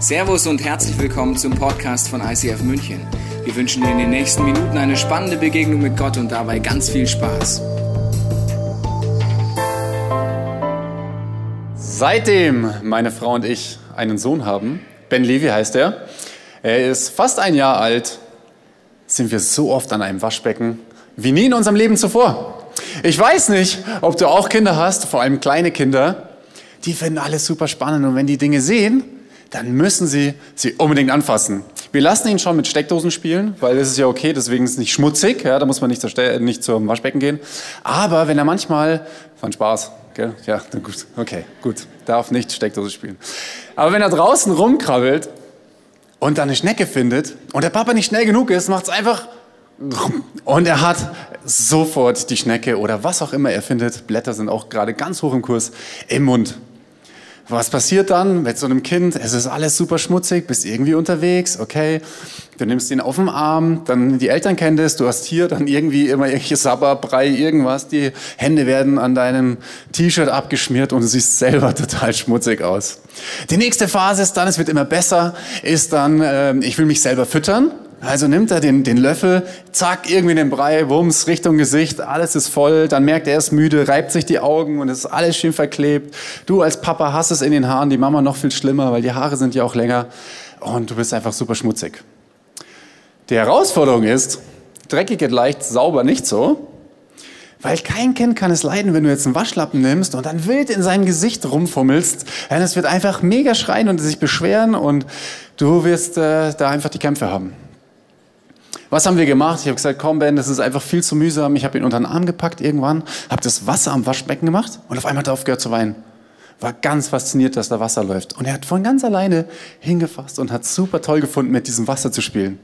Servus und herzlich willkommen zum Podcast von ICF München. Wir wünschen dir in den nächsten Minuten eine spannende Begegnung mit Gott und dabei ganz viel Spaß. Seitdem meine Frau und ich einen Sohn haben, Ben Levi heißt er, er ist fast ein Jahr alt, sind wir so oft an einem Waschbecken wie nie in unserem Leben zuvor. Ich weiß nicht, ob du auch Kinder hast, vor allem kleine Kinder, die finden alles super spannend und wenn die Dinge sehen, dann müssen Sie sie unbedingt anfassen. Wir lassen ihn schon mit Steckdosen spielen, weil es ist ja okay, deswegen ist es nicht schmutzig, ja, da muss man nicht, zur, nicht zum Waschbecken gehen. Aber wenn er manchmal, von Spaß, gell? ja, gut, okay, gut, darf nicht Steckdose spielen. Aber wenn er draußen rumkrabbelt und dann eine Schnecke findet und der Papa nicht schnell genug ist, macht es einfach und er hat sofort die Schnecke oder was auch immer er findet, Blätter sind auch gerade ganz hoch im Kurs, im Mund. Was passiert dann mit so einem Kind? Es ist alles super schmutzig, bist irgendwie unterwegs, okay. Du nimmst ihn auf den Arm, dann die Eltern kennen das, du hast hier dann irgendwie immer irgendwelche Sabberbrei, irgendwas, die Hände werden an deinem T-Shirt abgeschmiert und du siehst selber total schmutzig aus. Die nächste Phase ist dann, es wird immer besser, ist dann, äh, ich will mich selber füttern. Also nimmt er den, den Löffel, zack, irgendwie den Brei, Wumms, Richtung Gesicht, alles ist voll, dann merkt er, er ist müde, reibt sich die Augen und es ist alles schön verklebt. Du als Papa hast es in den Haaren, die Mama noch viel schlimmer, weil die Haare sind ja auch länger und du bist einfach super schmutzig. Die Herausforderung ist, dreckig geht leicht, sauber nicht so. Weil kein Kind kann es leiden, wenn du jetzt einen Waschlappen nimmst und dann wild in sein Gesicht rumfummelst. Denn es wird einfach mega schreien und sich beschweren und du wirst äh, da einfach die Kämpfe haben. Was haben wir gemacht? Ich habe gesagt, komm Ben, das ist einfach viel zu mühsam. Ich habe ihn unter den Arm gepackt irgendwann, habe das Wasser am Waschbecken gemacht und auf einmal hat er aufgehört zu weinen. War ganz fasziniert, dass da Wasser läuft. Und er hat von ganz alleine hingefasst und hat super toll gefunden, mit diesem Wasser zu spielen.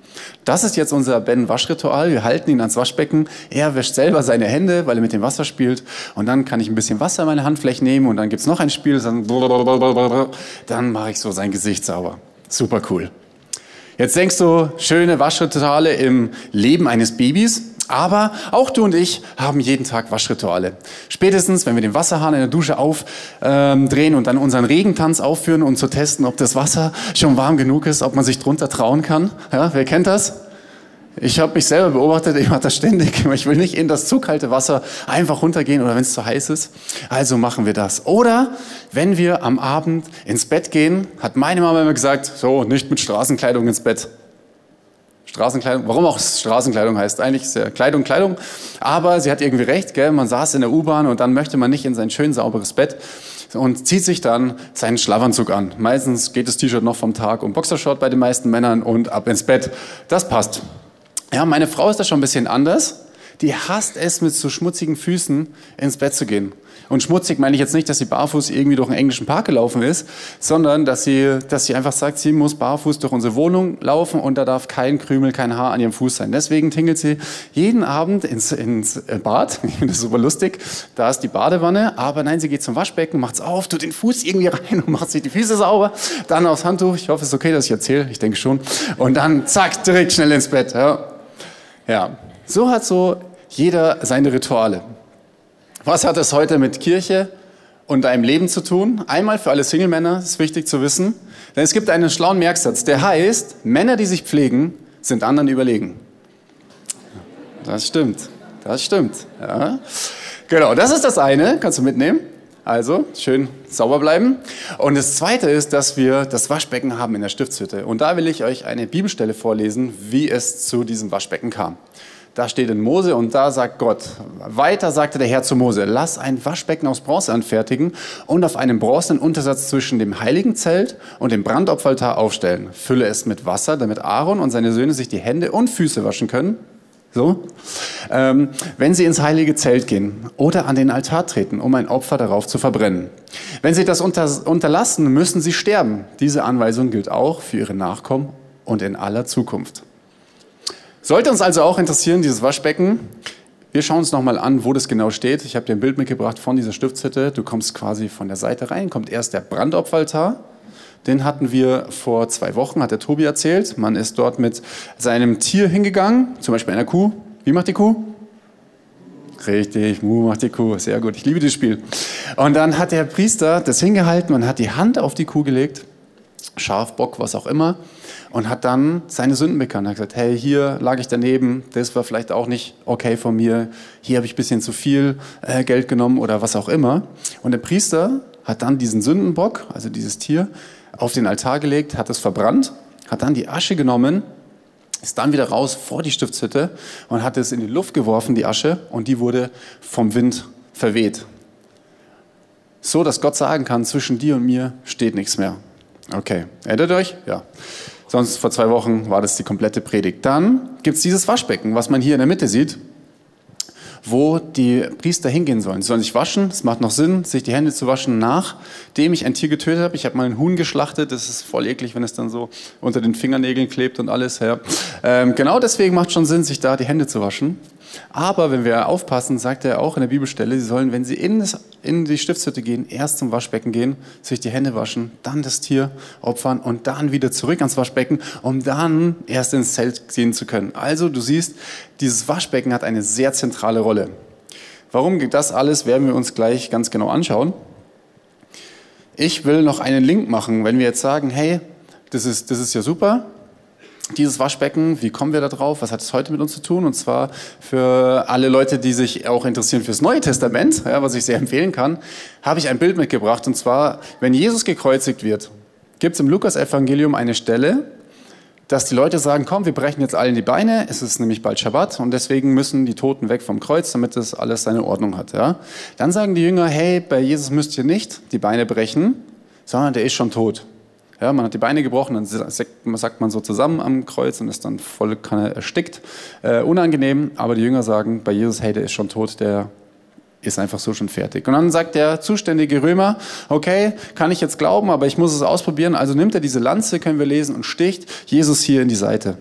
Das ist jetzt unser Ben-Waschritual. Wir halten ihn ans Waschbecken. Er wäscht selber seine Hände, weil er mit dem Wasser spielt. Und dann kann ich ein bisschen Wasser in meine Handfläche nehmen und dann gibt's noch ein Spiel. Dann, dann mache ich so sein Gesicht sauber. Super cool. Jetzt denkst du, schöne Waschrituale im Leben eines Babys. Aber auch du und ich haben jeden Tag Waschrituale. Spätestens, wenn wir den Wasserhahn in der Dusche aufdrehen und dann unseren Regentanz aufführen, um zu testen, ob das Wasser schon warm genug ist, ob man sich drunter trauen kann. Ja, wer kennt das? Ich habe mich selber beobachtet, ich mache das ständig. Ich will nicht in das zu kalte Wasser einfach runtergehen oder wenn es zu heiß ist. Also machen wir das. Oder wenn wir am Abend ins Bett gehen, hat meine Mama immer gesagt, so, nicht mit Straßenkleidung ins Bett. Straßenkleidung, warum auch Straßenkleidung heißt, eigentlich ist ja Kleidung, Kleidung. Aber sie hat irgendwie recht, gell? man saß in der U-Bahn und dann möchte man nicht in sein schön sauberes Bett und zieht sich dann seinen Schlafanzug an. Meistens geht das T-Shirt noch vom Tag und Boxershort bei den meisten Männern und ab ins Bett. Das passt. Ja, meine Frau ist da schon ein bisschen anders. Die hasst es, mit so schmutzigen Füßen ins Bett zu gehen. Und schmutzig meine ich jetzt nicht, dass sie barfuß irgendwie durch einen englischen Park gelaufen ist, sondern dass sie, dass sie einfach sagt, sie muss barfuß durch unsere Wohnung laufen und da darf kein Krümel, kein Haar an ihrem Fuß sein. Deswegen tingelt sie jeden Abend ins, ins Bad. Ich finde das super lustig. Da ist die Badewanne, aber nein, sie geht zum Waschbecken, macht's auf, tut den Fuß irgendwie rein und macht sich die Füße sauber. Dann aufs Handtuch. Ich hoffe, es ist okay, dass ich erzähle. Ich denke schon. Und dann zack, direkt schnell ins Bett. Ja. Ja, so hat so jeder seine Rituale. Was hat es heute mit Kirche und deinem Leben zu tun? Einmal für alle Single-Männer ist wichtig zu wissen, denn es gibt einen schlauen Merksatz, der heißt, Männer, die sich pflegen, sind anderen überlegen. Das stimmt, das stimmt. Ja. Genau, das ist das eine, kannst du mitnehmen. Also schön sauber bleiben. Und das Zweite ist, dass wir das Waschbecken haben in der Stiftshütte. Und da will ich euch eine Bibelstelle vorlesen, wie es zu diesem Waschbecken kam. Da steht in Mose und da sagt Gott, weiter sagte der Herr zu Mose, lass ein Waschbecken aus Bronze anfertigen und auf einem bronzenen Untersatz zwischen dem heiligen Zelt und dem Brandopferaltar aufstellen. Fülle es mit Wasser, damit Aaron und seine Söhne sich die Hände und Füße waschen können so? Ähm, wenn Sie ins heilige Zelt gehen oder an den Altar treten, um ein Opfer darauf zu verbrennen. Wenn Sie das unter, unterlassen, müssen Sie sterben. Diese Anweisung gilt auch für Ihre Nachkommen und in aller Zukunft. Sollte uns also auch interessieren, dieses Waschbecken. Wir schauen uns nochmal an, wo das genau steht. Ich habe dir ein Bild mitgebracht von dieser Stiftshütte. Du kommst quasi von der Seite rein, kommt erst der Brandopferaltar den hatten wir vor zwei Wochen, hat der Tobi erzählt. Man ist dort mit seinem Tier hingegangen, zum Beispiel einer Kuh. Wie macht die Kuh? Richtig, Mu macht die Kuh. Sehr gut, ich liebe das Spiel. Und dann hat der Priester das hingehalten und hat die Hand auf die Kuh gelegt Schaf, Bock, was auch immer, und hat dann seine Sünden bekannt. Er hat gesagt, hey, hier lag ich daneben, das war vielleicht auch nicht okay von mir, hier habe ich ein bisschen zu viel äh, Geld genommen oder was auch immer. Und der Priester hat dann diesen Sündenbock, also dieses Tier, auf den Altar gelegt, hat es verbrannt, hat dann die Asche genommen, ist dann wieder raus vor die Stiftshütte und hat es in die Luft geworfen, die Asche, und die wurde vom Wind verweht. So, dass Gott sagen kann, zwischen dir und mir steht nichts mehr. Okay, erinnert euch? Ja. Sonst vor zwei Wochen war das die komplette Predigt. Dann gibt es dieses Waschbecken, was man hier in der Mitte sieht wo die Priester hingehen sollen. Sie sollen sich waschen, es macht noch Sinn, sich die Hände zu waschen, nachdem ich ein Tier getötet habe. Ich habe mal einen Huhn geschlachtet, das ist voll eklig, wenn es dann so unter den Fingernägeln klebt und alles. Ja. Ähm, genau deswegen macht es schon Sinn, sich da die Hände zu waschen. Aber wenn wir aufpassen, sagt er auch in der Bibelstelle, sie sollen, wenn sie in, das, in die Stiftshütte gehen, erst zum Waschbecken gehen, sich die Hände waschen, dann das Tier opfern und dann wieder zurück ans Waschbecken, um dann erst ins Zelt gehen zu können. Also du siehst, dieses Waschbecken hat eine sehr zentrale Rolle. Warum das alles, werden wir uns gleich ganz genau anschauen. Ich will noch einen Link machen, wenn wir jetzt sagen, hey, das ist, das ist ja super, dieses Waschbecken, wie kommen wir da drauf? Was hat es heute mit uns zu tun? Und zwar für alle Leute, die sich auch interessieren fürs Neue Testament, ja, was ich sehr empfehlen kann, habe ich ein Bild mitgebracht. Und zwar, wenn Jesus gekreuzigt wird, gibt es im Lukas-Evangelium eine Stelle, dass die Leute sagen, komm, wir brechen jetzt allen die Beine, es ist nämlich bald Schabbat und deswegen müssen die Toten weg vom Kreuz, damit das alles seine Ordnung hat. Ja? Dann sagen die Jünger, hey, bei Jesus müsst ihr nicht die Beine brechen, sondern der ist schon tot. Ja, man hat die Beine gebrochen, dann sagt man so zusammen am Kreuz und ist dann voll Kanne erstickt. Äh, unangenehm, aber die Jünger sagen bei Jesus, hey, der ist schon tot, der ist einfach so schon fertig. Und dann sagt der zuständige Römer, okay, kann ich jetzt glauben, aber ich muss es ausprobieren. Also nimmt er diese Lanze, können wir lesen, und sticht Jesus hier in die Seite.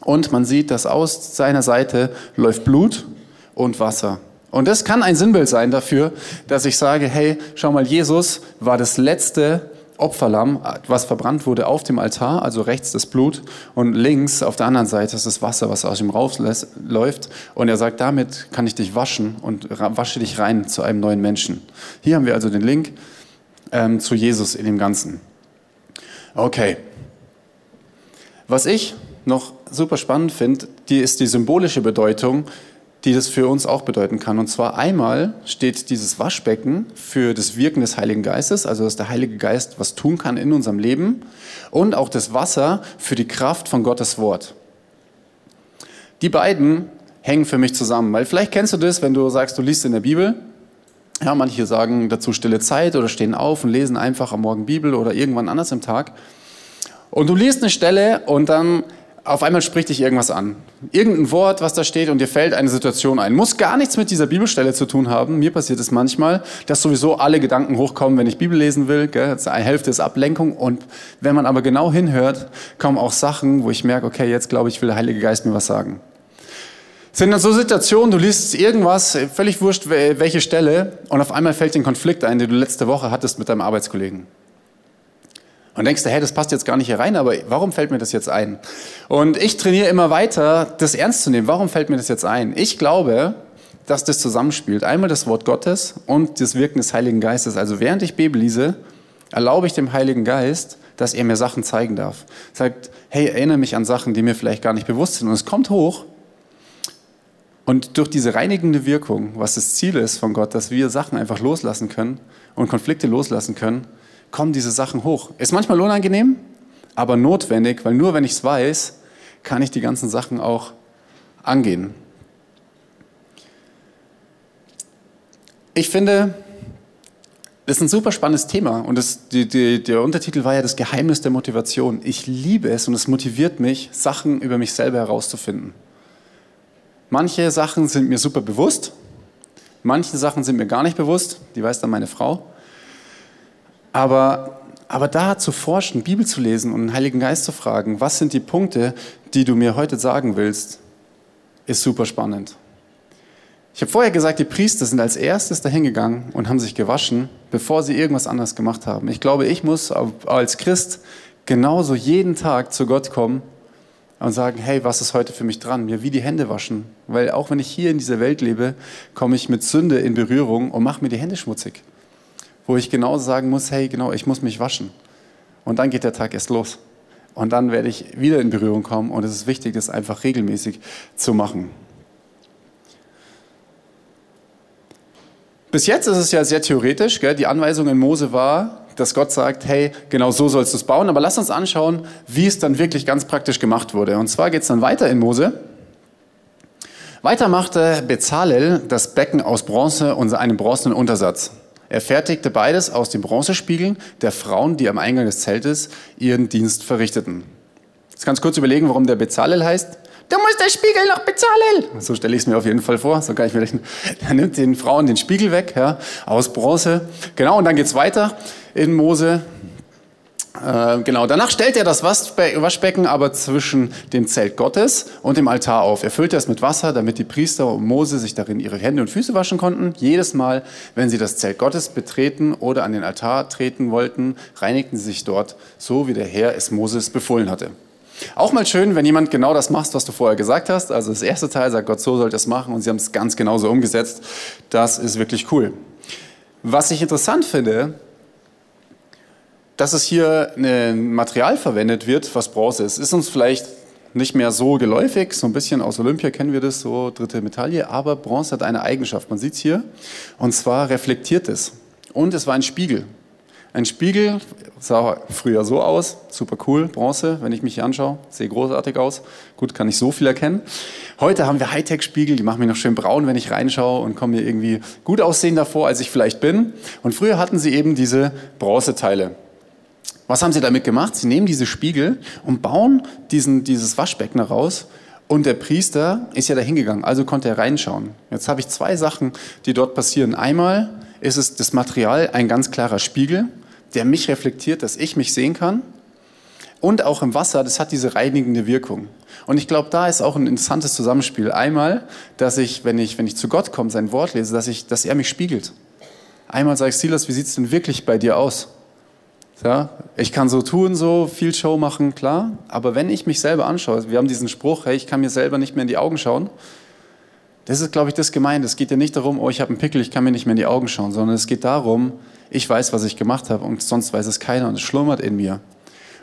Und man sieht, dass aus seiner Seite läuft Blut und Wasser. Und das kann ein Sinnbild sein dafür, dass ich sage, hey, schau mal, Jesus war das letzte Opferlamm, was verbrannt wurde auf dem Altar, also rechts das Blut und links auf der anderen Seite ist das Wasser, was aus ihm rausläuft. Und er sagt, damit kann ich dich waschen und wasche dich rein zu einem neuen Menschen. Hier haben wir also den Link ähm, zu Jesus in dem Ganzen. Okay. Was ich noch super spannend finde, die ist die symbolische Bedeutung die das für uns auch bedeuten kann. Und zwar einmal steht dieses Waschbecken für das Wirken des Heiligen Geistes, also dass der Heilige Geist was tun kann in unserem Leben, und auch das Wasser für die Kraft von Gottes Wort. Die beiden hängen für mich zusammen, weil vielleicht kennst du das, wenn du sagst, du liest in der Bibel. Ja, manche sagen dazu stille Zeit oder stehen auf und lesen einfach am Morgen Bibel oder irgendwann anders im Tag. Und du liest eine Stelle und dann auf einmal spricht dich irgendwas an. Irgendein Wort, was da steht und dir fällt eine Situation ein. Muss gar nichts mit dieser Bibelstelle zu tun haben. Mir passiert es manchmal, dass sowieso alle Gedanken hochkommen, wenn ich Bibel lesen will. Eine Hälfte ist Ablenkung. Und wenn man aber genau hinhört, kommen auch Sachen, wo ich merke, okay, jetzt glaube ich, will der Heilige Geist mir was sagen. Es sind dann so Situationen, du liest irgendwas, völlig wurscht, welche Stelle, und auf einmal fällt dir ein Konflikt ein, den du letzte Woche hattest mit deinem Arbeitskollegen. Und denkst du, hey, das passt jetzt gar nicht hier rein, aber warum fällt mir das jetzt ein? Und ich trainiere immer weiter, das ernst zu nehmen. Warum fällt mir das jetzt ein? Ich glaube, dass das zusammenspielt. Einmal das Wort Gottes und das Wirken des Heiligen Geistes. Also während ich Bibel lese, erlaube ich dem Heiligen Geist, dass er mir Sachen zeigen darf. Sagt, hey, erinnere mich an Sachen, die mir vielleicht gar nicht bewusst sind. Und es kommt hoch. Und durch diese reinigende Wirkung, was das Ziel ist von Gott, dass wir Sachen einfach loslassen können und Konflikte loslassen können, kommen diese Sachen hoch. Ist manchmal unangenehm, aber notwendig, weil nur wenn ich es weiß, kann ich die ganzen Sachen auch angehen. Ich finde, das ist ein super spannendes Thema und das, die, die, der Untertitel war ja das Geheimnis der Motivation. Ich liebe es und es motiviert mich, Sachen über mich selber herauszufinden. Manche Sachen sind mir super bewusst, manche Sachen sind mir gar nicht bewusst, die weiß dann meine Frau. Aber, aber da zu forschen, Bibel zu lesen und den Heiligen Geist zu fragen, was sind die Punkte, die du mir heute sagen willst, ist super spannend. Ich habe vorher gesagt, die Priester sind als erstes dahingegangen und haben sich gewaschen, bevor sie irgendwas anderes gemacht haben. Ich glaube, ich muss als Christ genauso jeden Tag zu Gott kommen und sagen, hey, was ist heute für mich dran? Mir wie die Hände waschen. Weil auch wenn ich hier in dieser Welt lebe, komme ich mit Sünde in Berührung und mache mir die Hände schmutzig wo ich genau sagen muss, hey, genau, ich muss mich waschen. Und dann geht der Tag erst los. Und dann werde ich wieder in Berührung kommen und es ist wichtig, das einfach regelmäßig zu machen. Bis jetzt ist es ja sehr theoretisch. Gell? Die Anweisung in Mose war, dass Gott sagt, hey, genau so sollst du es bauen. Aber lass uns anschauen, wie es dann wirklich ganz praktisch gemacht wurde. Und zwar geht es dann weiter in Mose. Weiter machte Bezalel das Becken aus Bronze und einem bronzenen Untersatz. Er fertigte beides aus den Bronzespiegeln der Frauen, die am Eingang des Zeltes ihren Dienst verrichteten. Jetzt du kurz überlegen, warum der Bezalel heißt. Du musst den Spiegel noch bezahlen. So stelle ich es mir auf jeden Fall vor. So kann ich mir rechnen. Er nimmt den Frauen den Spiegel weg, ja, aus Bronze. Genau, und dann geht es weiter in Mose. Äh, genau, danach stellt er das Waschbecken aber zwischen dem Zelt Gottes und dem Altar auf. Er füllte es mit Wasser, damit die Priester und Mose sich darin ihre Hände und Füße waschen konnten. Jedes Mal, wenn sie das Zelt Gottes betreten oder an den Altar treten wollten, reinigten sie sich dort, so wie der Herr es Moses befohlen hatte. Auch mal schön, wenn jemand genau das macht, was du vorher gesagt hast. Also das erste Teil sagt Gott, so sollte es machen und sie haben es ganz genauso umgesetzt. Das ist wirklich cool. Was ich interessant finde, dass es hier ein Material verwendet wird, was Bronze ist. Ist uns vielleicht nicht mehr so geläufig, so ein bisschen aus Olympia kennen wir das, so dritte Medaille, aber Bronze hat eine Eigenschaft, man sieht es hier, und zwar reflektiert es. Und es war ein Spiegel. Ein Spiegel sah früher so aus, super cool, Bronze, wenn ich mich hier anschaue, sehe großartig aus. Gut, kann ich so viel erkennen. Heute haben wir Hightech-Spiegel, die machen mich noch schön braun, wenn ich reinschaue und kommen mir irgendwie gut aussehen davor, als ich vielleicht bin. Und früher hatten sie eben diese Bronzeteile. Was haben sie damit gemacht? Sie nehmen diese Spiegel und bauen diesen, dieses Waschbecken raus und der Priester ist ja da hingegangen, also konnte er reinschauen. Jetzt habe ich zwei Sachen, die dort passieren. Einmal ist es das Material ein ganz klarer Spiegel, der mich reflektiert, dass ich mich sehen kann. Und auch im Wasser, das hat diese reinigende Wirkung. Und ich glaube, da ist auch ein interessantes Zusammenspiel. Einmal, dass ich, wenn ich, wenn ich zu Gott komme, sein Wort lese, dass, ich, dass er mich spiegelt. Einmal sage ich, Silas, wie sieht es denn wirklich bei dir aus? Ja, ich kann so tun, so viel Show machen, klar. Aber wenn ich mich selber anschaue, wir haben diesen Spruch, hey, ich kann mir selber nicht mehr in die Augen schauen. Das ist, glaube ich, das gemeint. Es geht ja nicht darum, oh, ich habe einen Pickel, ich kann mir nicht mehr in die Augen schauen, sondern es geht darum, ich weiß, was ich gemacht habe und sonst weiß es keiner und es schlummert in mir.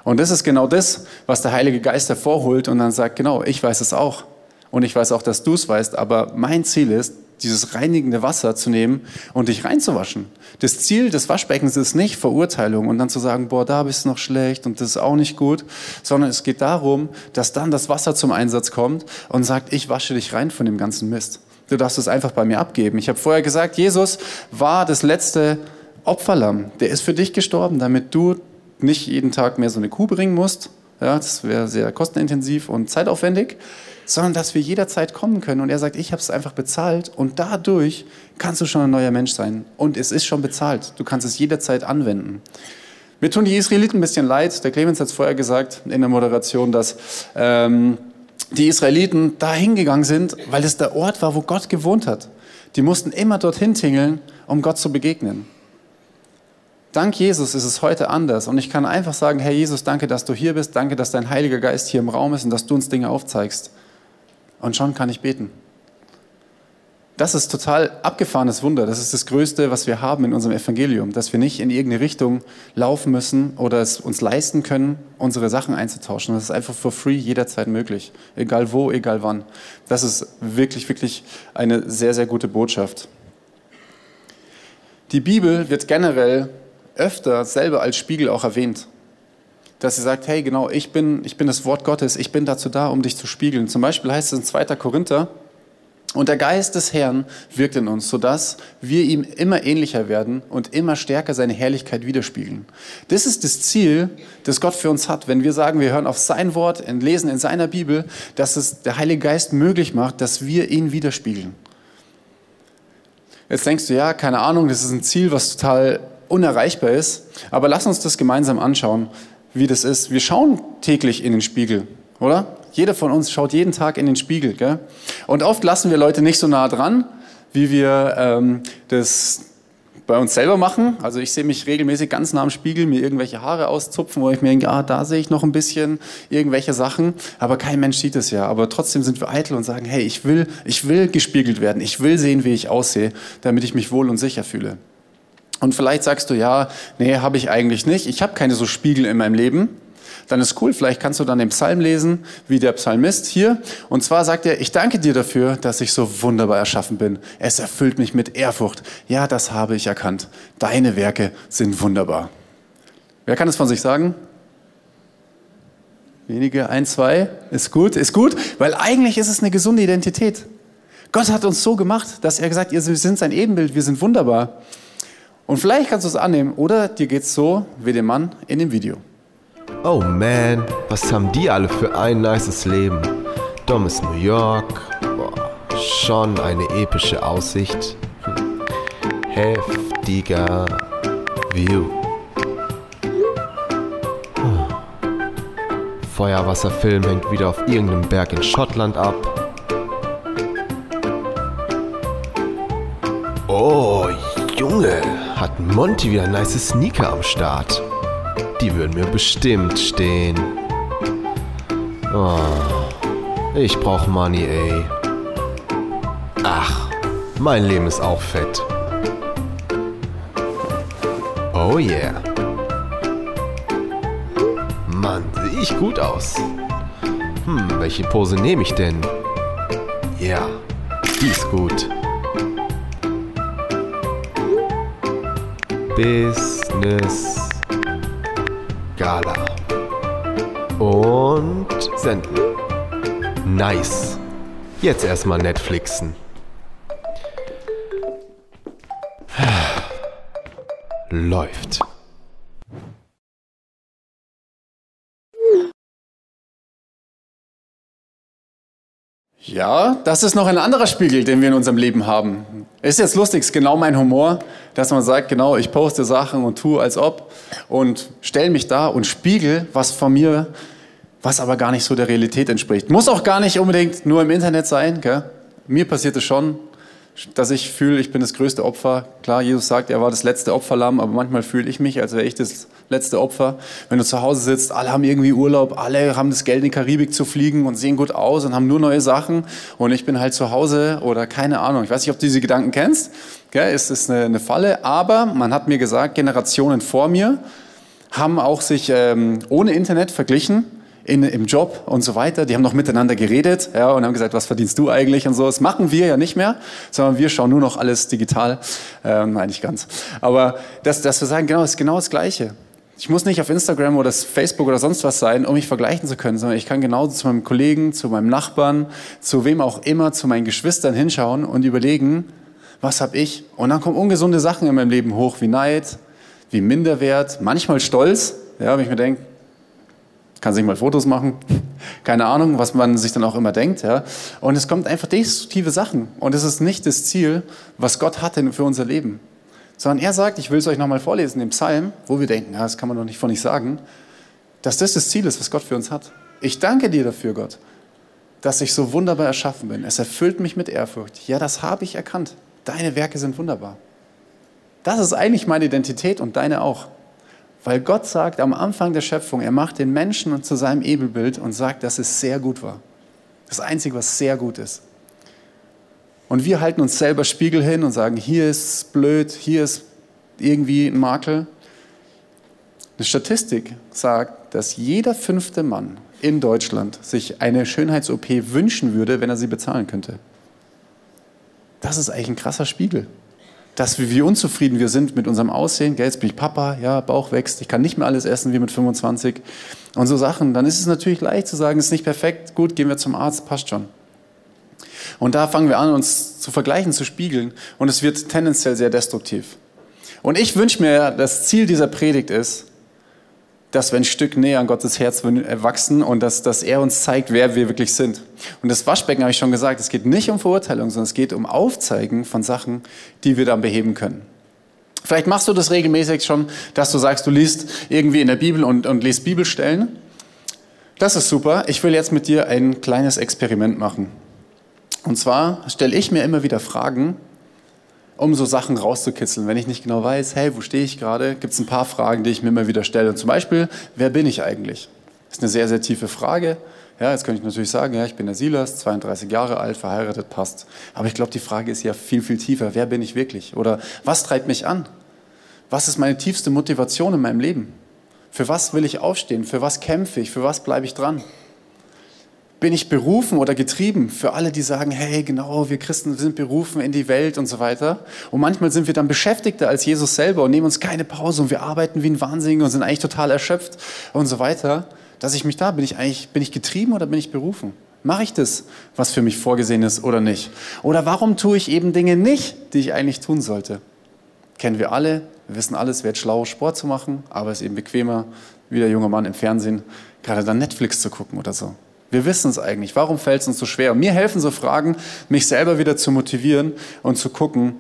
Und das ist genau das, was der Heilige Geist hervorholt und dann sagt, genau, ich weiß es auch. Und ich weiß auch, dass du es weißt, aber mein Ziel ist, dieses reinigende Wasser zu nehmen und dich reinzuwaschen. Das Ziel des Waschbeckens ist nicht Verurteilung und dann zu sagen, boah, da bist du noch schlecht und das ist auch nicht gut, sondern es geht darum, dass dann das Wasser zum Einsatz kommt und sagt, ich wasche dich rein von dem ganzen Mist. Du darfst es einfach bei mir abgeben. Ich habe vorher gesagt, Jesus war das letzte Opferlamm. Der ist für dich gestorben, damit du nicht jeden Tag mehr so eine Kuh bringen musst. Ja, das wäre sehr kostenintensiv und zeitaufwendig sondern dass wir jederzeit kommen können. Und er sagt, ich habe es einfach bezahlt und dadurch kannst du schon ein neuer Mensch sein. Und es ist schon bezahlt. Du kannst es jederzeit anwenden. Mir tun die Israeliten ein bisschen leid. Der Clemens hat es vorher gesagt in der Moderation, dass ähm, die Israeliten da hingegangen sind, weil es der Ort war, wo Gott gewohnt hat. Die mussten immer dorthin tingeln, um Gott zu begegnen. Dank Jesus ist es heute anders und ich kann einfach sagen, Herr Jesus, danke, dass du hier bist, danke, dass dein Heiliger Geist hier im Raum ist und dass du uns Dinge aufzeigst. Und schon kann ich beten. Das ist total abgefahrenes Wunder. Das ist das Größte, was wir haben in unserem Evangelium, dass wir nicht in irgendeine Richtung laufen müssen oder es uns leisten können, unsere Sachen einzutauschen. Das ist einfach for free jederzeit möglich. Egal wo, egal wann. Das ist wirklich, wirklich eine sehr, sehr gute Botschaft. Die Bibel wird generell öfter selber als Spiegel auch erwähnt dass sie sagt, hey, genau, ich bin, ich bin das Wort Gottes, ich bin dazu da, um dich zu spiegeln. Zum Beispiel heißt es in 2. Korinther, und der Geist des Herrn wirkt in uns, sodass wir ihm immer ähnlicher werden und immer stärker seine Herrlichkeit widerspiegeln. Das ist das Ziel, das Gott für uns hat. Wenn wir sagen, wir hören auf sein Wort und lesen in seiner Bibel, dass es der Heilige Geist möglich macht, dass wir ihn widerspiegeln. Jetzt denkst du, ja, keine Ahnung, das ist ein Ziel, was total unerreichbar ist. Aber lass uns das gemeinsam anschauen wie das ist. Wir schauen täglich in den Spiegel, oder? Jeder von uns schaut jeden Tag in den Spiegel. Gell? Und oft lassen wir Leute nicht so nah dran, wie wir ähm, das bei uns selber machen. Also ich sehe mich regelmäßig ganz nah am Spiegel, mir irgendwelche Haare auszupfen, wo ich mir denke, ah, da sehe ich noch ein bisschen irgendwelche Sachen. Aber kein Mensch sieht es ja. Aber trotzdem sind wir eitel und sagen, hey, ich will, ich will gespiegelt werden. Ich will sehen, wie ich aussehe, damit ich mich wohl und sicher fühle. Und vielleicht sagst du, ja, nee, habe ich eigentlich nicht. Ich habe keine so Spiegel in meinem Leben. Dann ist cool, vielleicht kannst du dann den Psalm lesen, wie der Psalmist hier. Und zwar sagt er, ich danke dir dafür, dass ich so wunderbar erschaffen bin. Es erfüllt mich mit Ehrfurcht. Ja, das habe ich erkannt. Deine Werke sind wunderbar. Wer kann es von sich sagen? Wenige, ein, zwei, ist gut, ist gut, weil eigentlich ist es eine gesunde Identität. Gott hat uns so gemacht, dass er gesagt wir sind sein Ebenbild, wir sind wunderbar. Und vielleicht kannst du es annehmen, oder dir geht es so wie dem Mann in dem Video. Oh man, was haben die alle für ein nices Leben? Dummes New York, boah, schon eine epische Aussicht. Hm. Heftiger View. Feuerwasserfilm hängt wieder auf irgendeinem Berg in Schottland ab. Oh, Junge, hat Monty wieder nice Sneaker am Start. Die würden mir bestimmt stehen. Oh, ich brauch Money, ey. Ach, mein Leben ist auch fett. Oh yeah. Mann, sehe ich gut aus. Hm, welche Pose nehme ich denn? Ja, die ist gut. Business Gala. Und senden. Nice. Jetzt erstmal Netflixen. Läuft. Ja, das ist noch ein anderer Spiegel, den wir in unserem Leben haben. Ist jetzt lustig, ist genau mein Humor, dass man sagt, genau, ich poste Sachen und tue als ob und stelle mich da und spiegel was von mir, was aber gar nicht so der Realität entspricht. Muss auch gar nicht unbedingt nur im Internet sein. Gell? Mir passiert es schon, dass ich fühle, ich bin das größte Opfer. Klar, Jesus sagt, er war das letzte Opferlamm, aber manchmal fühle ich mich, als wäre ich das letzte Opfer. Wenn du zu Hause sitzt, alle haben irgendwie Urlaub, alle haben das Geld in die Karibik zu fliegen und sehen gut aus und haben nur neue Sachen und ich bin halt zu Hause oder keine Ahnung. Ich weiß nicht, ob du diese Gedanken kennst. Gell? Es ist eine, eine Falle, aber man hat mir gesagt, Generationen vor mir haben auch sich ähm, ohne Internet verglichen in, im Job und so weiter. Die haben noch miteinander geredet ja, und haben gesagt, was verdienst du eigentlich und so. Das machen wir ja nicht mehr, sondern wir schauen nur noch alles digital. Ähm, nein, nicht ganz. Aber dass, dass wir sagen, genau, ist genau das Gleiche. Ich muss nicht auf Instagram oder Facebook oder sonst was sein, um mich vergleichen zu können, sondern ich kann genauso zu meinem Kollegen, zu meinem Nachbarn, zu wem auch immer, zu meinen Geschwistern hinschauen und überlegen, was habe ich? Und dann kommen ungesunde Sachen in meinem Leben hoch, wie Neid, wie Minderwert, manchmal Stolz, ja, wenn ich mir denke, kann sich mal Fotos machen, keine Ahnung, was man sich dann auch immer denkt. Ja. Und es kommt einfach destruktive Sachen. Und es ist nicht das Ziel, was Gott hatte für unser Leben. Sondern er sagt, ich will es euch nochmal vorlesen, im Psalm, wo wir denken, ja, das kann man doch nicht von nicht sagen, dass das das Ziel ist, was Gott für uns hat. Ich danke dir dafür, Gott, dass ich so wunderbar erschaffen bin. Es erfüllt mich mit Ehrfurcht. Ja, das habe ich erkannt. Deine Werke sind wunderbar. Das ist eigentlich meine Identität und deine auch. Weil Gott sagt am Anfang der Schöpfung, er macht den Menschen zu seinem Ebenbild und sagt, dass es sehr gut war. Das Einzige, was sehr gut ist. Und wir halten uns selber Spiegel hin und sagen, hier ist blöd, hier ist irgendwie ein Makel. Eine Statistik sagt, dass jeder fünfte Mann in Deutschland sich eine Schönheits-OP wünschen würde, wenn er sie bezahlen könnte. Das ist eigentlich ein krasser Spiegel dass wir, wie unzufrieden wir sind mit unserem Aussehen. Gell, jetzt bin ich Papa, ja, Bauch wächst, ich kann nicht mehr alles essen wie mit 25 und so Sachen. Dann ist es natürlich leicht zu sagen, es ist nicht perfekt, gut, gehen wir zum Arzt, passt schon. Und da fangen wir an, uns zu vergleichen, zu spiegeln und es wird tendenziell sehr destruktiv. Und ich wünsche mir, das Ziel dieser Predigt ist, dass wir ein Stück näher an Gottes Herz wachsen und dass, dass er uns zeigt, wer wir wirklich sind. Und das Waschbecken habe ich schon gesagt, es geht nicht um Verurteilung, sondern es geht um Aufzeigen von Sachen, die wir dann beheben können. Vielleicht machst du das regelmäßig schon, dass du sagst, du liest irgendwie in der Bibel und, und liest Bibelstellen. Das ist super. Ich will jetzt mit dir ein kleines Experiment machen. Und zwar stelle ich mir immer wieder Fragen, um so Sachen rauszukitzeln. Wenn ich nicht genau weiß, hey, wo stehe ich gerade, gibt es ein paar Fragen, die ich mir immer wieder stelle. Und zum Beispiel, wer bin ich eigentlich? Das ist eine sehr, sehr tiefe Frage. Ja, jetzt könnte ich natürlich sagen, ja, ich bin der Silas, 32 Jahre alt, verheiratet, passt. Aber ich glaube, die Frage ist ja viel, viel tiefer. Wer bin ich wirklich? Oder was treibt mich an? Was ist meine tiefste Motivation in meinem Leben? Für was will ich aufstehen? Für was kämpfe ich? Für was bleibe ich dran? Bin ich berufen oder getrieben? Für alle, die sagen, hey, genau, wir Christen sind berufen in die Welt und so weiter. Und manchmal sind wir dann beschäftigter als Jesus selber und nehmen uns keine Pause und wir arbeiten wie ein Wahnsinniger und sind eigentlich total erschöpft und so weiter. Dass ich mich da, bin ich eigentlich, bin ich getrieben oder bin ich berufen? Mache ich das, was für mich vorgesehen ist oder nicht? Oder warum tue ich eben Dinge nicht, die ich eigentlich tun sollte? Kennen wir alle, wir wissen alles, es wird schlau, Sport zu machen, aber es ist eben bequemer, wie der junge Mann im Fernsehen, gerade dann Netflix zu gucken oder so. Wir wissen es eigentlich. Warum fällt es uns so schwer? Und mir helfen so Fragen, mich selber wieder zu motivieren und zu gucken,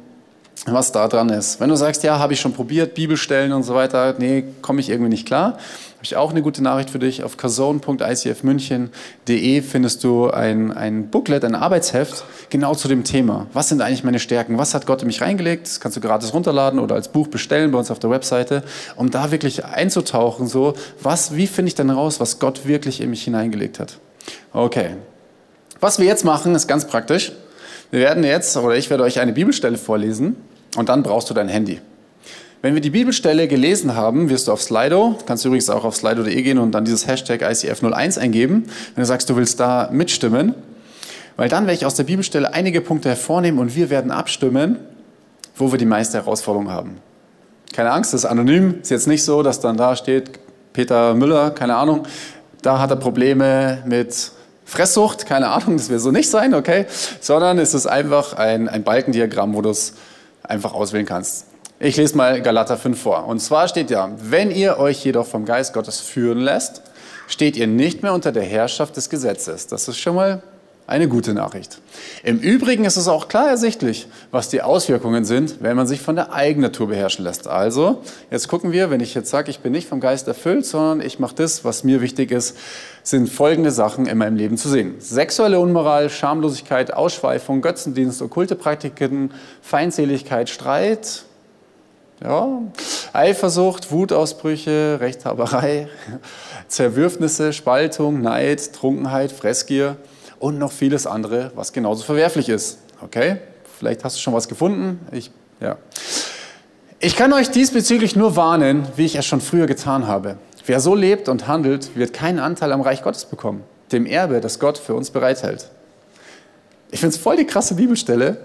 was da dran ist. Wenn du sagst, ja, habe ich schon probiert, Bibelstellen und so weiter, nee, komme ich irgendwie nicht klar, habe ich auch eine gute Nachricht für dich. Auf kazone.icfmünchen.de findest du ein, ein Booklet, ein Arbeitsheft, genau zu dem Thema. Was sind eigentlich meine Stärken? Was hat Gott in mich reingelegt? Das kannst du gratis runterladen oder als Buch bestellen bei uns auf der Webseite, um da wirklich einzutauchen, so, was, wie finde ich denn raus, was Gott wirklich in mich hineingelegt hat? Okay. Was wir jetzt machen, ist ganz praktisch. Wir werden jetzt, oder ich werde euch eine Bibelstelle vorlesen und dann brauchst du dein Handy. Wenn wir die Bibelstelle gelesen haben, wirst du auf Slido, kannst du übrigens auch auf slido.de gehen und dann dieses Hashtag ICF01 eingeben, wenn du sagst, du willst da mitstimmen, weil dann werde ich aus der Bibelstelle einige Punkte hervornehmen und wir werden abstimmen, wo wir die meiste Herausforderung haben. Keine Angst, das ist anonym, ist jetzt nicht so, dass dann da steht, Peter Müller, keine Ahnung, da hat er Probleme mit Fresssucht, keine Ahnung, das wird so nicht sein, okay, sondern es ist einfach ein, ein Balkendiagramm, wo du es einfach auswählen kannst. Ich lese mal Galater 5 vor. Und zwar steht ja, wenn ihr euch jedoch vom Geist Gottes führen lässt, steht ihr nicht mehr unter der Herrschaft des Gesetzes. Das ist schon mal eine gute Nachricht. Im Übrigen ist es auch klar ersichtlich, was die Auswirkungen sind, wenn man sich von der Eigennatur beherrschen lässt. Also, jetzt gucken wir, wenn ich jetzt sage, ich bin nicht vom Geist erfüllt, sondern ich mache das, was mir wichtig ist, sind folgende Sachen in meinem Leben zu sehen. Sexuelle Unmoral, Schamlosigkeit, Ausschweifung, Götzendienst, okkulte Praktiken, Feindseligkeit, Streit, ja, Eifersucht, Wutausbrüche, Rechthaberei, Zerwürfnisse, Spaltung, Neid, Trunkenheit, Fressgier und noch vieles andere, was genauso verwerflich ist. Okay? Vielleicht hast du schon was gefunden. Ich, ja. ich kann euch diesbezüglich nur warnen, wie ich es schon früher getan habe. Wer so lebt und handelt, wird keinen Anteil am Reich Gottes bekommen, dem Erbe, das Gott für uns bereithält. Ich finde es voll die krasse Bibelstelle,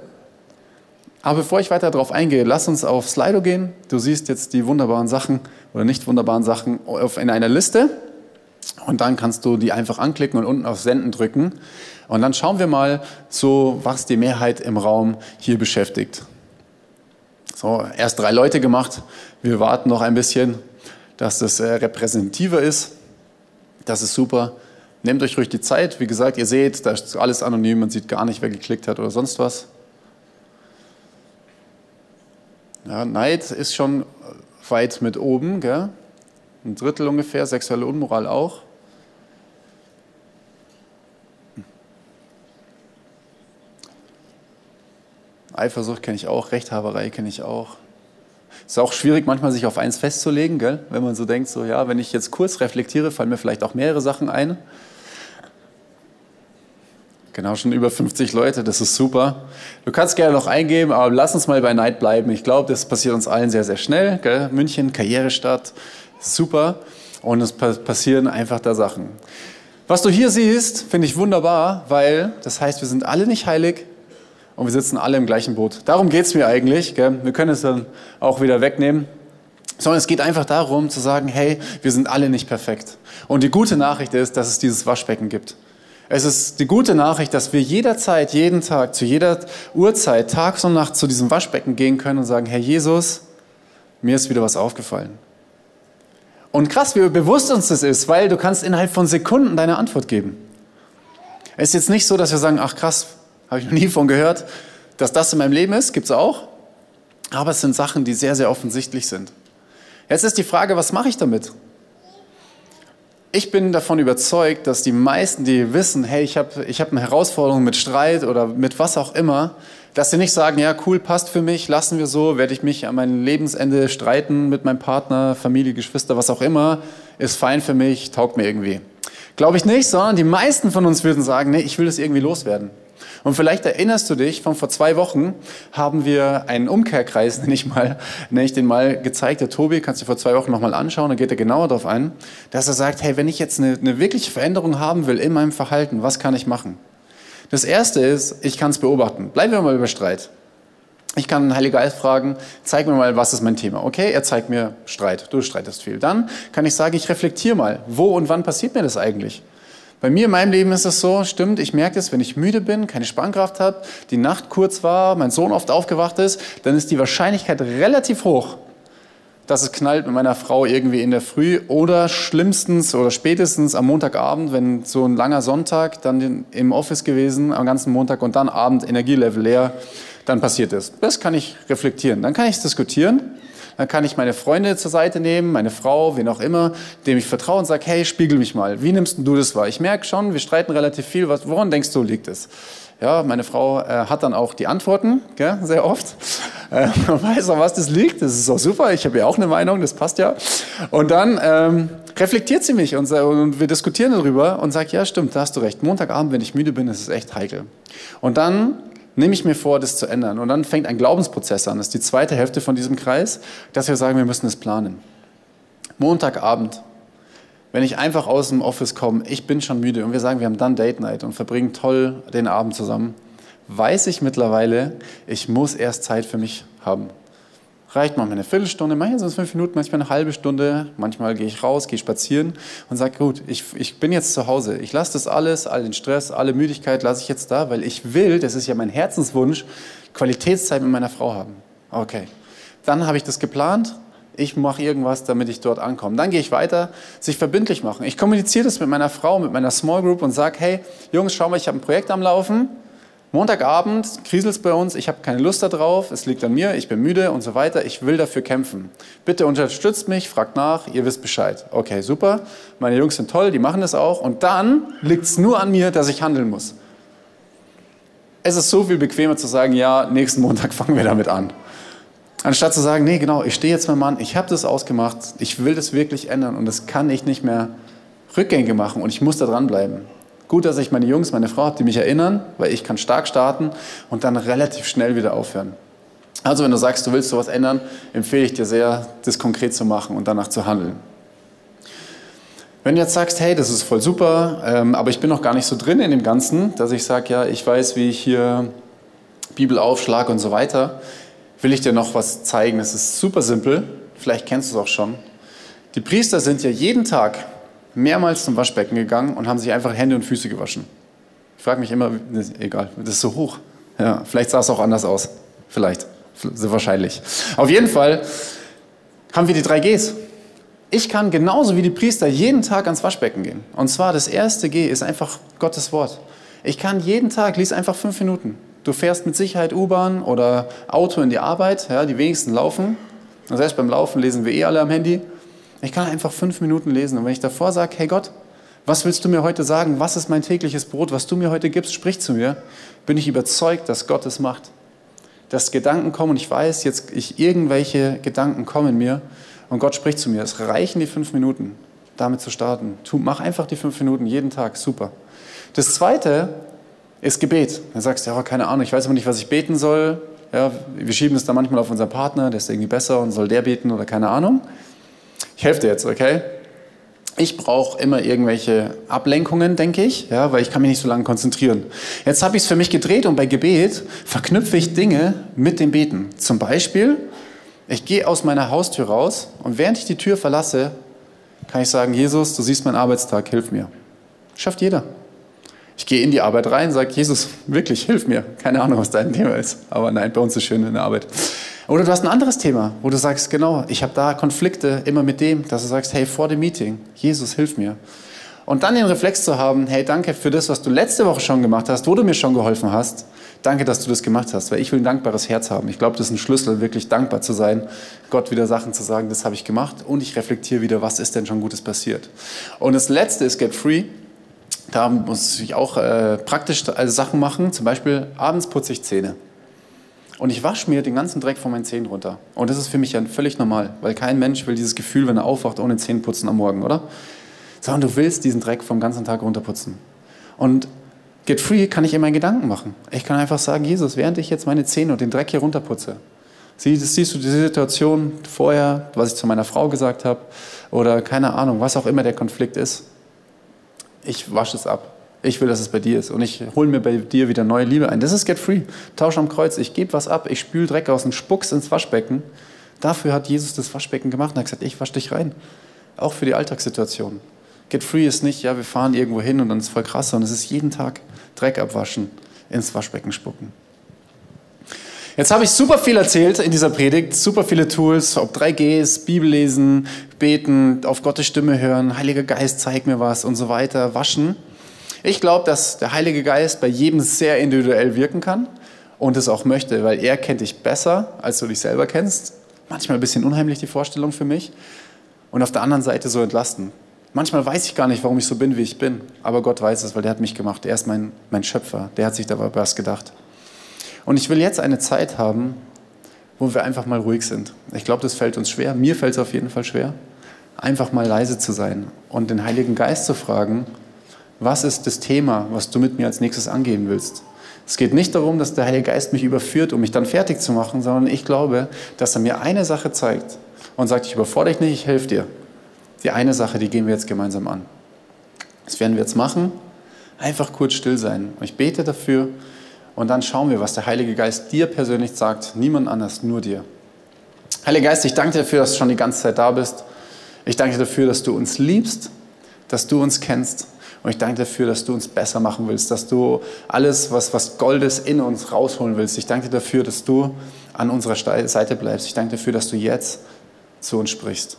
aber bevor ich weiter darauf eingehe, lass uns auf Slido gehen. Du siehst jetzt die wunderbaren Sachen oder nicht wunderbaren Sachen in einer Liste. Und dann kannst du die einfach anklicken und unten auf Senden drücken. Und dann schauen wir mal so, was die Mehrheit im Raum hier beschäftigt. So, erst drei Leute gemacht. Wir warten noch ein bisschen, dass das äh, repräsentativer ist. Das ist super. Nehmt euch ruhig die Zeit. Wie gesagt, ihr seht, da ist alles anonym. Man sieht gar nicht, wer geklickt hat oder sonst was. Ja, Neid ist schon weit mit oben, gell? ein Drittel ungefähr, sexuelle Unmoral auch. Eifersucht kenne ich auch, Rechthaberei kenne ich auch. Ist auch schwierig, manchmal sich auf eins festzulegen, gell? wenn man so denkt, so ja, wenn ich jetzt kurz reflektiere, fallen mir vielleicht auch mehrere Sachen ein. Genau, schon über 50 Leute, das ist super. Du kannst gerne noch eingeben, aber lass uns mal bei Neid bleiben. Ich glaube, das passiert uns allen sehr, sehr schnell. Gell? München, Karrierestadt, super. Und es passieren einfach da Sachen. Was du hier siehst, finde ich wunderbar, weil das heißt, wir sind alle nicht heilig und wir sitzen alle im gleichen Boot. Darum geht es mir eigentlich. Gell? Wir können es dann auch wieder wegnehmen. Sondern es geht einfach darum zu sagen, hey, wir sind alle nicht perfekt. Und die gute Nachricht ist, dass es dieses Waschbecken gibt. Es ist die gute Nachricht, dass wir jederzeit, jeden Tag, zu jeder Uhrzeit, tags und nachts zu diesem Waschbecken gehen können und sagen, Herr Jesus, mir ist wieder was aufgefallen. Und krass, wie bewusst uns das ist, weil du kannst innerhalb von Sekunden deine Antwort geben. Es ist jetzt nicht so, dass wir sagen, ach krass, habe ich noch nie von gehört, dass das in meinem Leben ist, gibt es auch. Aber es sind Sachen, die sehr, sehr offensichtlich sind. Jetzt ist die Frage, was mache ich damit? ich bin davon überzeugt, dass die meisten, die wissen, hey, ich habe ich hab eine Herausforderung mit Streit oder mit was auch immer, dass sie nicht sagen, ja, cool, passt für mich, lassen wir so, werde ich mich an meinem Lebensende streiten mit meinem Partner, Familie, Geschwister, was auch immer, ist fein für mich, taugt mir irgendwie. Glaube ich nicht, sondern die meisten von uns würden sagen, nee, ich will das irgendwie loswerden. Und vielleicht erinnerst du dich, von vor zwei Wochen haben wir einen Umkehrkreis, nenne ich, mal, nenne ich den mal, gezeigt. Der Tobi, kannst du vor zwei Wochen nochmal anschauen, da geht er genauer darauf ein, dass er sagt, hey, wenn ich jetzt eine, eine wirkliche Veränderung haben will in meinem Verhalten, was kann ich machen? Das erste ist, ich kann es beobachten. Bleiben wir mal über Streit. Ich kann den Heiligen Geist fragen, zeig mir mal, was ist mein Thema. Okay, er zeigt mir Streit. Du streitest viel. Dann kann ich sagen, ich reflektiere mal. Wo und wann passiert mir das eigentlich? Bei mir in meinem Leben ist es so, stimmt, ich merke es, wenn ich müde bin, keine Spannkraft habe, die Nacht kurz war, mein Sohn oft aufgewacht ist, dann ist die Wahrscheinlichkeit relativ hoch, dass es knallt mit meiner Frau irgendwie in der Früh oder schlimmstens oder spätestens am Montagabend, wenn so ein langer Sonntag, dann im Office gewesen am ganzen Montag und dann Abend Energielevel leer, dann passiert ist. Das kann ich reflektieren. Dann kann ich es diskutieren. Dann kann ich meine Freunde zur Seite nehmen, meine Frau, wen auch immer, dem ich vertraue und sage, hey, spiegel mich mal. Wie nimmst du das wahr? Ich merke schon, wir streiten relativ viel. woran denkst du, liegt es? Ja, meine Frau äh, hat dann auch die Antworten, gell, sehr oft. Äh, man weiß auch, was das liegt. Das ist auch super. Ich habe ja auch eine Meinung, das passt ja. Und dann ähm, reflektiert sie mich und, und wir diskutieren darüber und sagt, ja, stimmt, da hast du recht. Montagabend, wenn ich müde bin, ist es echt heikel. Und dann nehme ich mir vor, das zu ändern. Und dann fängt ein Glaubensprozess an. Das ist die zweite Hälfte von diesem Kreis, dass wir sagen, wir müssen es planen. Montagabend, wenn ich einfach aus dem Office komme, ich bin schon müde und wir sagen, wir haben dann Date Night und verbringen toll den Abend zusammen, weiß ich mittlerweile, ich muss erst Zeit für mich haben reicht manchmal eine Viertelstunde, manchmal sind es fünf Minuten, manchmal eine halbe Stunde. Manchmal gehe ich raus, gehe spazieren und sage, gut, ich, ich bin jetzt zu Hause. Ich lasse das alles, all den Stress, alle Müdigkeit lasse ich jetzt da, weil ich will, das ist ja mein Herzenswunsch, Qualitätszeit mit meiner Frau haben. Okay. Dann habe ich das geplant. Ich mache irgendwas, damit ich dort ankomme. Dann gehe ich weiter, sich verbindlich machen. Ich kommuniziere das mit meiner Frau, mit meiner Small Group und sage, hey, Jungs, schau mal, ich habe ein Projekt am Laufen Montagabend kriselt es bei uns, ich habe keine Lust darauf, es liegt an mir, ich bin müde und so weiter, ich will dafür kämpfen. Bitte unterstützt mich, fragt nach, ihr wisst Bescheid. Okay, super, meine Jungs sind toll, die machen das auch. Und dann liegt es nur an mir, dass ich handeln muss. Es ist so viel bequemer zu sagen, ja, nächsten Montag fangen wir damit an. Anstatt zu sagen, nee, genau, ich stehe jetzt mein Mann, ich habe das ausgemacht, ich will das wirklich ändern. Und das kann ich nicht mehr rückgängig machen. Und ich muss da dranbleiben. Gut, dass ich meine Jungs, meine Frau habe, die mich erinnern, weil ich kann stark starten und dann relativ schnell wieder aufhören. Also wenn du sagst, du willst sowas ändern, empfehle ich dir sehr, das konkret zu machen und danach zu handeln. Wenn du jetzt sagst, hey, das ist voll super, ähm, aber ich bin noch gar nicht so drin in dem Ganzen, dass ich sage, ja, ich weiß, wie ich hier Bibel aufschlage und so weiter, will ich dir noch was zeigen. Das ist super simpel, vielleicht kennst du es auch schon. Die Priester sind ja jeden Tag mehrmals zum Waschbecken gegangen und haben sich einfach Hände und Füße gewaschen. Ich frage mich immer, egal, das ist so hoch. Ja, vielleicht sah es auch anders aus. Vielleicht. Sehr wahrscheinlich. Auf jeden Fall haben wir die drei Gs. Ich kann genauso wie die Priester jeden Tag ans Waschbecken gehen. Und zwar das erste G ist einfach Gottes Wort. Ich kann jeden Tag, lies einfach fünf Minuten. Du fährst mit Sicherheit U-Bahn oder Auto in die Arbeit, ja, die wenigsten laufen. Selbst beim Laufen lesen wir eh alle am Handy. Ich kann einfach fünf Minuten lesen. Und wenn ich davor sage, hey Gott, was willst du mir heute sagen? Was ist mein tägliches Brot? Was du mir heute gibst, sprich zu mir. Bin ich überzeugt, dass Gott es macht. Dass Gedanken kommen und ich weiß, jetzt ich, irgendwelche Gedanken kommen in mir und Gott spricht zu mir. Es reichen die fünf Minuten, damit zu starten. Tu, mach einfach die fünf Minuten jeden Tag. Super. Das zweite ist Gebet. Dann sagst du, ja, keine Ahnung, ich weiß aber nicht, was ich beten soll. Ja, wir schieben es dann manchmal auf unseren Partner, der ist irgendwie besser und soll der beten oder keine Ahnung. Ich helfe dir jetzt, okay? Ich brauche immer irgendwelche Ablenkungen, denke ich, ja, weil ich kann mich nicht so lange konzentrieren. Jetzt habe ich es für mich gedreht und bei Gebet verknüpfe ich Dinge mit dem Beten. Zum Beispiel, ich gehe aus meiner Haustür raus und während ich die Tür verlasse, kann ich sagen, Jesus, du siehst meinen Arbeitstag, hilf mir. Schafft jeder. Ich gehe in die Arbeit rein, sage, Jesus, wirklich, hilf mir. Keine Ahnung, was dein Thema ist, aber nein, bei uns ist schön in der Arbeit. Oder du hast ein anderes Thema, wo du sagst, genau, ich habe da Konflikte immer mit dem, dass du sagst, hey, vor dem Meeting, Jesus, hilf mir. Und dann den Reflex zu haben, hey, danke für das, was du letzte Woche schon gemacht hast, wo du mir schon geholfen hast. Danke, dass du das gemacht hast, weil ich will ein dankbares Herz haben. Ich glaube, das ist ein Schlüssel, wirklich dankbar zu sein, Gott wieder Sachen zu sagen, das habe ich gemacht und ich reflektiere wieder, was ist denn schon Gutes passiert. Und das Letzte ist Get Free. Da muss ich auch äh, praktisch also Sachen machen. Zum Beispiel abends putze ich Zähne. Und ich wasche mir den ganzen Dreck von meinen Zähnen runter. Und das ist für mich ja völlig normal, weil kein Mensch will dieses Gefühl, wenn er aufwacht, ohne Zähneputzen am Morgen, oder? Sondern du willst diesen Dreck vom ganzen Tag runterputzen. Und Get Free kann ich in meinen Gedanken machen. Ich kann einfach sagen, Jesus, während ich jetzt meine Zähne und den Dreck hier runterputze, siehst, siehst du die Situation vorher, was ich zu meiner Frau gesagt habe, oder keine Ahnung, was auch immer der Konflikt ist. Ich wasche es ab. Ich will, dass es bei dir ist. Und ich hole mir bei dir wieder neue Liebe ein. Das ist Get Free. Tausch am Kreuz. Ich gebe was ab. Ich spüle Dreck aus und spuck's ins Waschbecken. Dafür hat Jesus das Waschbecken gemacht und hat gesagt, ich wasche dich rein. Auch für die Alltagssituation. Get Free ist nicht, ja, wir fahren irgendwo hin und dann ist voll krass, sondern es ist jeden Tag Dreck abwaschen, ins Waschbecken spucken. Jetzt habe ich super viel erzählt in dieser Predigt, super viele Tools, ob 3Gs, Bibel lesen, beten, auf Gottes Stimme hören, Heiliger Geist, zeig mir was und so weiter, waschen. Ich glaube, dass der Heilige Geist bei jedem sehr individuell wirken kann und es auch möchte, weil er kennt dich besser, als du dich selber kennst. Manchmal ein bisschen unheimlich die Vorstellung für mich und auf der anderen Seite so entlasten. Manchmal weiß ich gar nicht, warum ich so bin, wie ich bin, aber Gott weiß es, weil der hat mich gemacht. Er ist mein, mein Schöpfer, der hat sich dabei was gedacht. Und ich will jetzt eine Zeit haben, wo wir einfach mal ruhig sind. Ich glaube, das fällt uns schwer. Mir fällt es auf jeden Fall schwer, einfach mal leise zu sein und den Heiligen Geist zu fragen, was ist das Thema, was du mit mir als nächstes angehen willst? Es geht nicht darum, dass der Heilige Geist mich überführt, um mich dann fertig zu machen, sondern ich glaube, dass er mir eine Sache zeigt und sagt, ich überfordere dich nicht, ich helfe dir. Die eine Sache, die gehen wir jetzt gemeinsam an. Das werden wir jetzt machen. Einfach kurz still sein. Ich bete dafür und dann schauen wir, was der Heilige Geist dir persönlich sagt. Niemand anders, nur dir. Heiliger Geist, ich danke dir dafür, dass du schon die ganze Zeit da bist. Ich danke dir dafür, dass du uns liebst, dass du uns kennst und ich danke dafür, dass du uns besser machen willst, dass du alles, was, was Goldes in uns rausholen willst. Ich danke dir dafür, dass du an unserer Seite bleibst. Ich danke dafür, dass du jetzt zu uns sprichst.